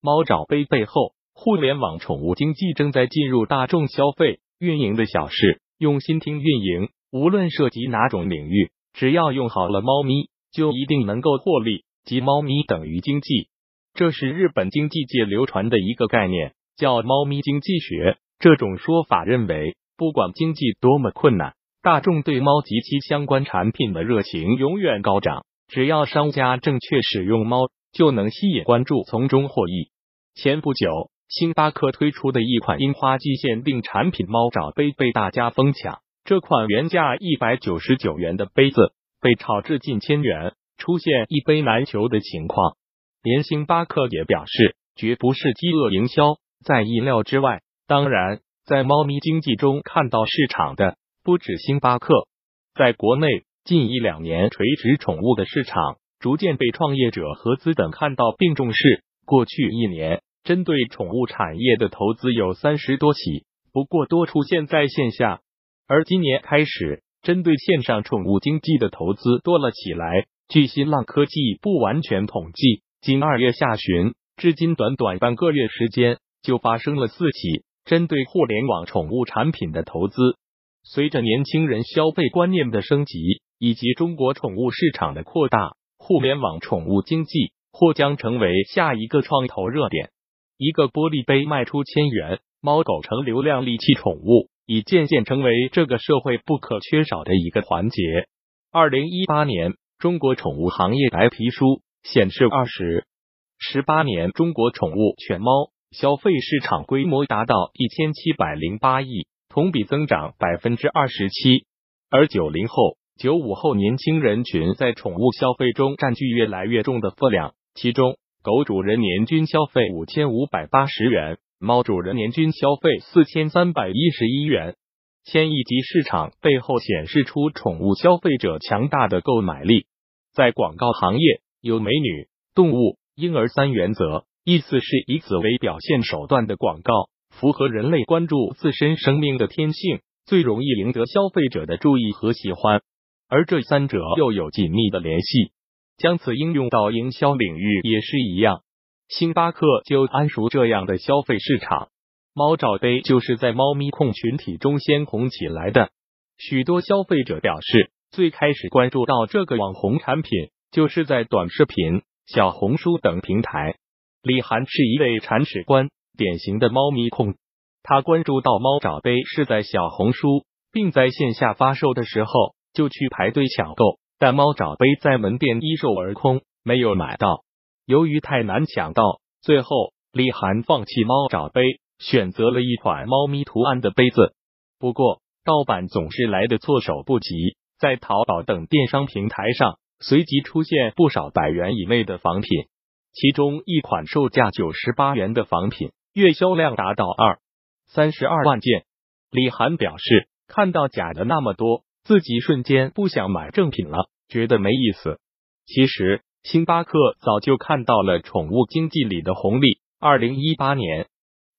猫爪杯背后，互联网宠物经济正在进入大众消费运营的小事，用心听运营，无论涉及哪种领域，只要用好了猫咪，就一定能够获利。即猫咪等于经济，这是日本经济界流传的一个概念，叫猫咪经济学。这种说法认为，不管经济多么困难，大众对猫及其相关产品的热情永远高涨。只要商家正确使用猫，就能吸引关注，从中获益。前不久，星巴克推出的一款樱花季限定产品猫爪杯被大家疯抢。这款原价一百九十九元的杯子被炒至近千元。出现一杯难求的情况，连星巴克也表示绝不是饥饿营销。在意料之外，当然，在猫咪经济中看到市场的不止星巴克。在国内，近一两年垂直宠物的市场逐渐被创业者和资本看到并重视。过去一年，针对宠物产业的投资有三十多起，不过多出现在线下。而今年开始，针对线上宠物经济的投资多了起来。据新浪科技不完全统计，仅二月下旬至今短短半个月时间，就发生了四起针对互联网宠物产品的投资。随着年轻人消费观念的升级，以及中国宠物市场的扩大，互联网宠物经济或将成为下一个创投热点。一个玻璃杯卖出千元，猫狗成流量利器宠物，已渐渐成为这个社会不可缺少的一个环节。二零一八年。中国宠物行业白皮书显示，二十十八年中国宠物犬猫消费市场规模达到一千七百零八亿，同比增长百分之二十七。而九零后、九五后年轻人群在宠物消费中占据越来越重的分量，其中狗主人年均消费五千五百八十元，猫主人年均消费四千三百一十一元。千亿级市场背后显示出宠物消费者强大的购买力。在广告行业，有美女、动物、婴儿三原则，意思是以此为表现手段的广告，符合人类关注自身生命的天性，最容易赢得消费者的注意和喜欢。而这三者又有紧密的联系，将此应用到营销领域也是一样。星巴克就谙熟这样的消费市场。猫爪杯就是在猫咪控群体中先红起来的。许多消费者表示，最开始关注到这个网红产品，就是在短视频、小红书等平台。李涵是一位铲屎官，典型的猫咪控。他关注到猫爪杯是在小红书，并在线下发售的时候就去排队抢购，但猫爪杯在门店一售而空，没有买到。由于太难抢到，最后李涵放弃猫爪杯。选择了一款猫咪图案的杯子，不过盗版总是来的措手不及，在淘宝等电商平台上随即出现不少百元以内的仿品，其中一款售价九十八元的仿品，月销量达到二三十二万件。李涵表示，看到假的那么多，自己瞬间不想买正品了，觉得没意思。其实，星巴克早就看到了宠物经济里的红利，二零一八年。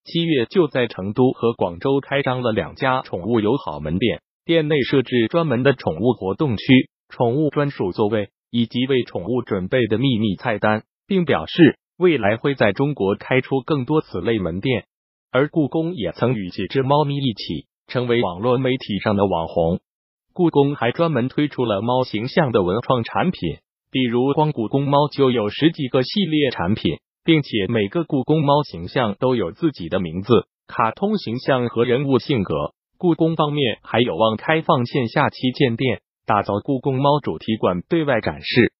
七月就在成都和广州开张了两家宠物友好门店，店内设置专门的宠物活动区、宠物专属座位以及为宠物准备的秘密菜单，并表示未来会在中国开出更多此类门店。而故宫也曾与几只猫咪一起成为网络媒体上的网红。故宫还专门推出了猫形象的文创产品，比如光故宫猫就有十几个系列产品。并且每个故宫猫形象都有自己的名字、卡通形象和人物性格。故宫方面还有望开放线下旗舰店，打造故宫猫主题馆对外展示。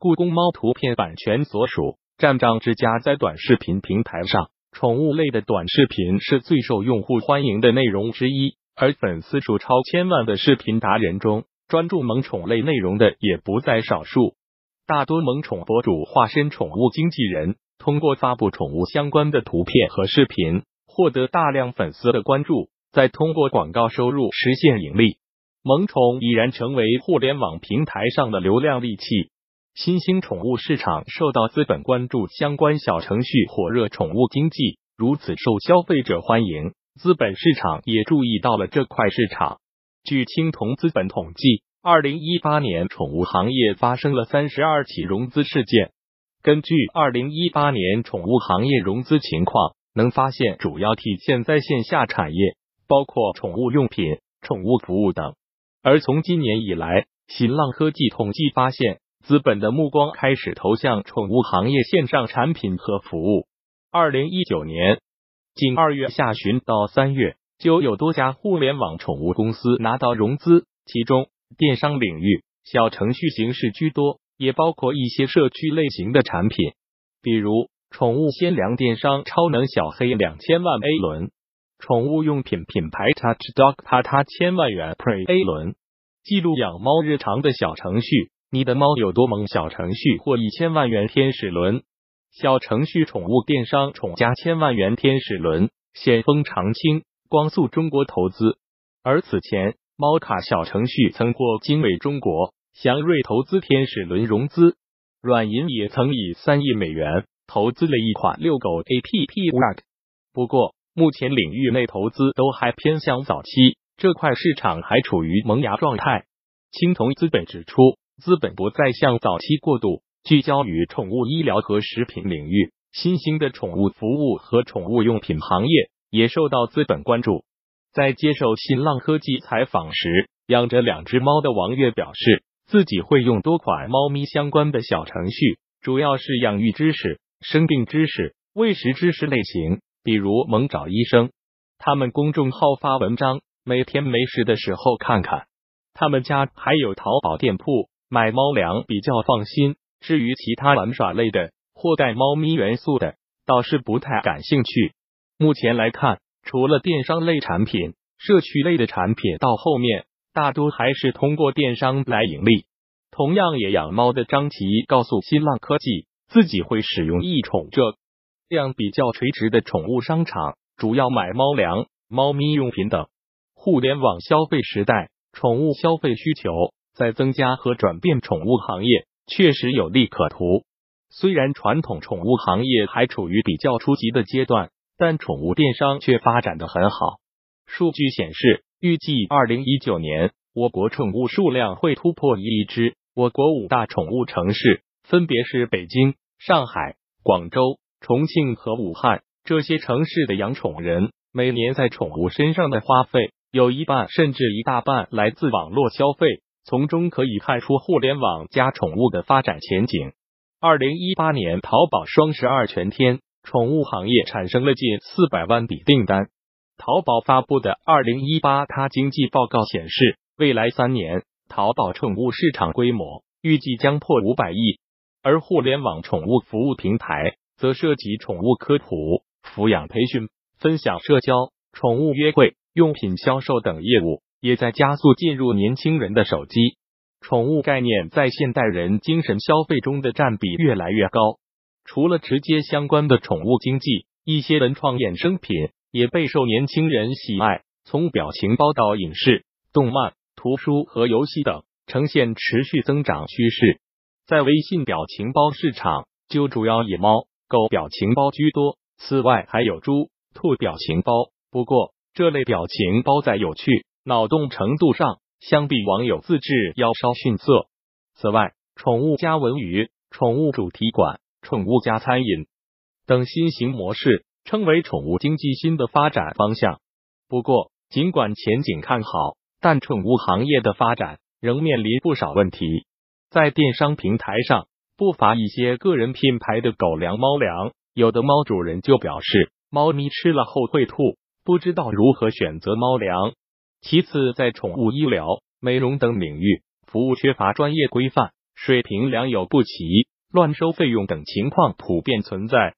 故宫猫图片版权所属站长之家在短视频平台上，宠物类的短视频是最受用户欢迎的内容之一，而粉丝数超千万的视频达人中，专注萌宠类内容的也不在少数。大多萌宠博主化身宠物经纪人。通过发布宠物相关的图片和视频，获得大量粉丝的关注，再通过广告收入实现盈利。萌宠已然成为互联网平台上的流量利器。新兴宠物市场受到资本关注，相关小程序火热，宠物经济如此受消费者欢迎，资本市场也注意到了这块市场。据青铜资本统计，二零一八年宠物行业发生了三十二起融资事件。根据二零一八年宠物行业融资情况，能发现主要体现在线下产业，包括宠物用品、宠物服务等。而从今年以来，新浪科技统计发现，资本的目光开始投向宠物行业线上产品和服务。二零一九年，仅二月下旬到三月，就有多家互联网宠物公司拿到融资，其中电商领域小程序形式居多，也包括一些社区类型的产品，比如宠物鲜粮电商超能小黑两千万 A 轮。宠物用品品牌 Touch Dog 它它千万元 Pre A 轮，记录养猫日常的小程序，你的猫有多萌？小程序或一千万元天使轮，小程序宠物电商宠家千万元天使轮，险峰长青、光速中国投资。而此前，猫卡小程序曾获经纬中国、祥瑞投资天使轮融资，软银也曾以三亿美元投资了一款遛狗 A P P Wag。不过，目前领域内投资都还偏向早期，这块市场还处于萌芽状态。青铜资本指出，资本不再向早期过渡，聚焦于宠物医疗和食品领域。新兴的宠物服务和宠物用品行业也受到资本关注。在接受新浪科技采访时，养着两只猫的王月表示，自己会用多款猫咪相关的小程序，主要是养育知识、生病知识、喂食知识类型。比如萌找医生，他们公众号发文章，每天没事的时候看看。他们家还有淘宝店铺，买猫粮比较放心。至于其他玩耍类的或带猫咪元素的，倒是不太感兴趣。目前来看，除了电商类产品，社区类的产品到后面大多还是通过电商来盈利。同样也养猫的张琪告诉新浪科技，自己会使用易宠这。这样比较垂直的宠物商场，主要买猫粮、猫咪用品等。互联网消费时代，宠物消费需求在增加和转变，宠物行业确实有利可图。虽然传统宠物行业还处于比较初级的阶段，但宠物电商却发展的很好。数据显示，预计二零一九年，我国宠物数量会突破一亿只。我国五大宠物城市分别是北京、上海、广州。重庆和武汉这些城市的养宠人每年在宠物身上的花费有一半甚至一大半来自网络消费，从中可以看出互联网加宠物的发展前景。二零一八年淘宝双十二全天，宠物行业产生了近四百万笔订单。淘宝发布的二零一八它经济报告显示，未来三年淘宝宠物市场规模预计将破五百亿，而互联网宠物服务平台。则涉及宠物科普、抚养培训、分享社交、宠物约会、用品销售等业务，也在加速进入年轻人的手机。宠物概念在现代人精神消费中的占比越来越高。除了直接相关的宠物经济，一些文创衍生品也备受年轻人喜爱。从表情包到影视、动漫、图书和游戏等，呈现持续增长趋势。在微信表情包市场，就主要以猫。狗表情包居多，此外还有猪、兔表情包。不过，这类表情包在有趣、脑洞程度上，相比网友自制要稍逊色。此外，宠物加文娱、宠物主题馆、宠物加餐饮等新型模式，称为宠物经济新的发展方向。不过，尽管前景看好，但宠物行业的发展仍面临不少问题。在电商平台上。不乏一些个人品牌的狗粮、猫粮，有的猫主人就表示，猫咪吃了后会吐，不知道如何选择猫粮。其次，在宠物医疗、美容等领域，服务缺乏专业规范，水平良莠不齐，乱收费用等情况普遍存在。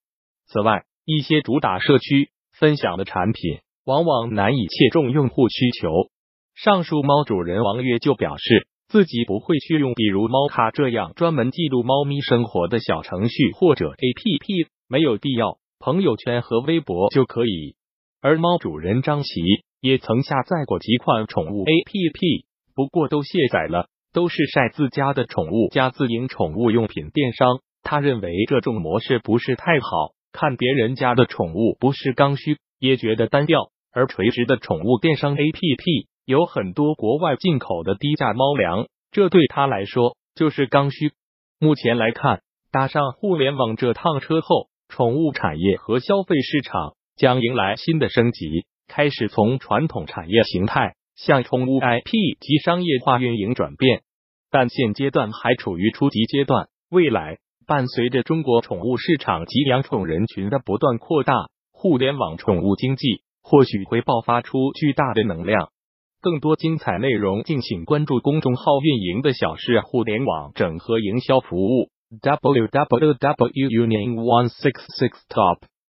此外，一些主打社区分享的产品，往往难以切中用户需求。上述猫主人王月就表示。自己不会去用，比如猫咖这样专门记录猫咪生活的小程序或者 APP，没有必要，朋友圈和微博就可以。而猫主人张琪也曾下载过几款宠物 APP，不过都卸载了，都是晒自家的宠物加自营宠物用品电商。他认为这种模式不是太好，看别人家的宠物不是刚需，也觉得单调。而垂直的宠物电商 APP。有很多国外进口的低价猫粮，这对他来说就是刚需。目前来看，搭上互联网这趟车后，宠物产业和消费市场将迎来新的升级，开始从传统产业形态向宠物 IP 及商业化运营转变，但现阶段还处于初级阶段。未来，伴随着中国宠物市场及养宠人群的不断扩大，互联网宠物经济或许会爆发出巨大的能量。更多精彩内容，敬请关注公众号“运营的小事互联网整合营销服务”。w w w. union one six six top